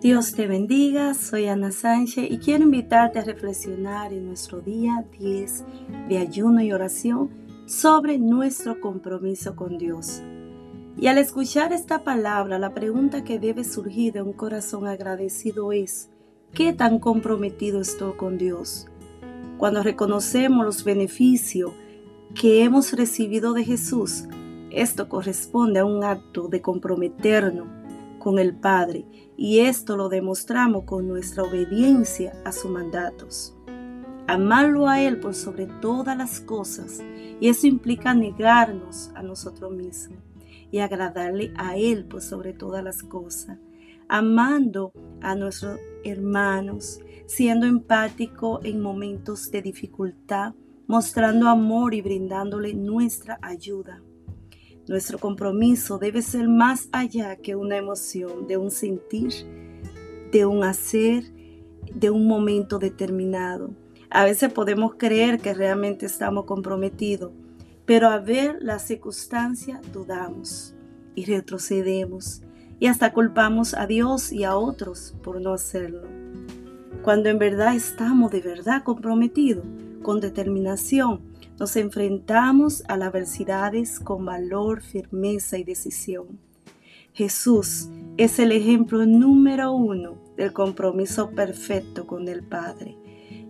Dios te bendiga, soy Ana Sánchez y quiero invitarte a reflexionar en nuestro día 10 de ayuno y oración sobre nuestro compromiso con Dios. Y al escuchar esta palabra, la pregunta que debe surgir de un corazón agradecido es, ¿qué tan comprometido estoy con Dios? Cuando reconocemos los beneficios que hemos recibido de Jesús, esto corresponde a un acto de comprometernos con el Padre y esto lo demostramos con nuestra obediencia a sus mandatos. Amarlo a Él por sobre todas las cosas y eso implica negarnos a nosotros mismos y agradarle a Él por sobre todas las cosas, amando a nuestros hermanos, siendo empático en momentos de dificultad, mostrando amor y brindándole nuestra ayuda. Nuestro compromiso debe ser más allá que una emoción, de un sentir, de un hacer, de un momento determinado. A veces podemos creer que realmente estamos comprometidos, pero a ver la circunstancia dudamos y retrocedemos y hasta culpamos a Dios y a otros por no hacerlo. Cuando en verdad estamos de verdad comprometidos, con determinación, nos enfrentamos a las adversidades con valor, firmeza y decisión. Jesús es el ejemplo número uno del compromiso perfecto con el Padre.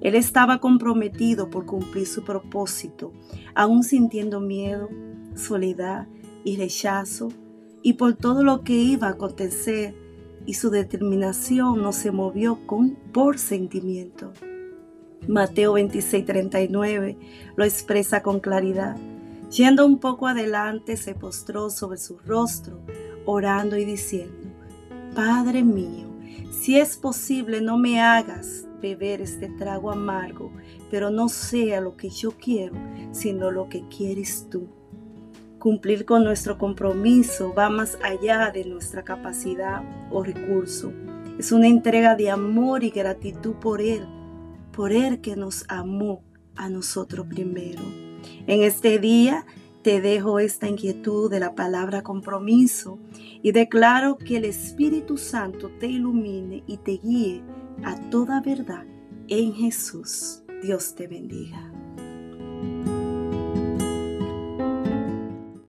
Él estaba comprometido por cumplir su propósito, aún sintiendo miedo, soledad y rechazo, y por todo lo que iba a acontecer, y su determinación no se movió con, por sentimiento. Mateo 26:39 lo expresa con claridad. Yendo un poco adelante, se postró sobre su rostro, orando y diciendo, Padre mío, si es posible, no me hagas beber este trago amargo, pero no sea lo que yo quiero, sino lo que quieres tú. Cumplir con nuestro compromiso va más allá de nuestra capacidad o recurso. Es una entrega de amor y gratitud por Él por Él que nos amó a nosotros primero. En este día te dejo esta inquietud de la palabra compromiso y declaro que el Espíritu Santo te ilumine y te guíe a toda verdad en Jesús. Dios te bendiga.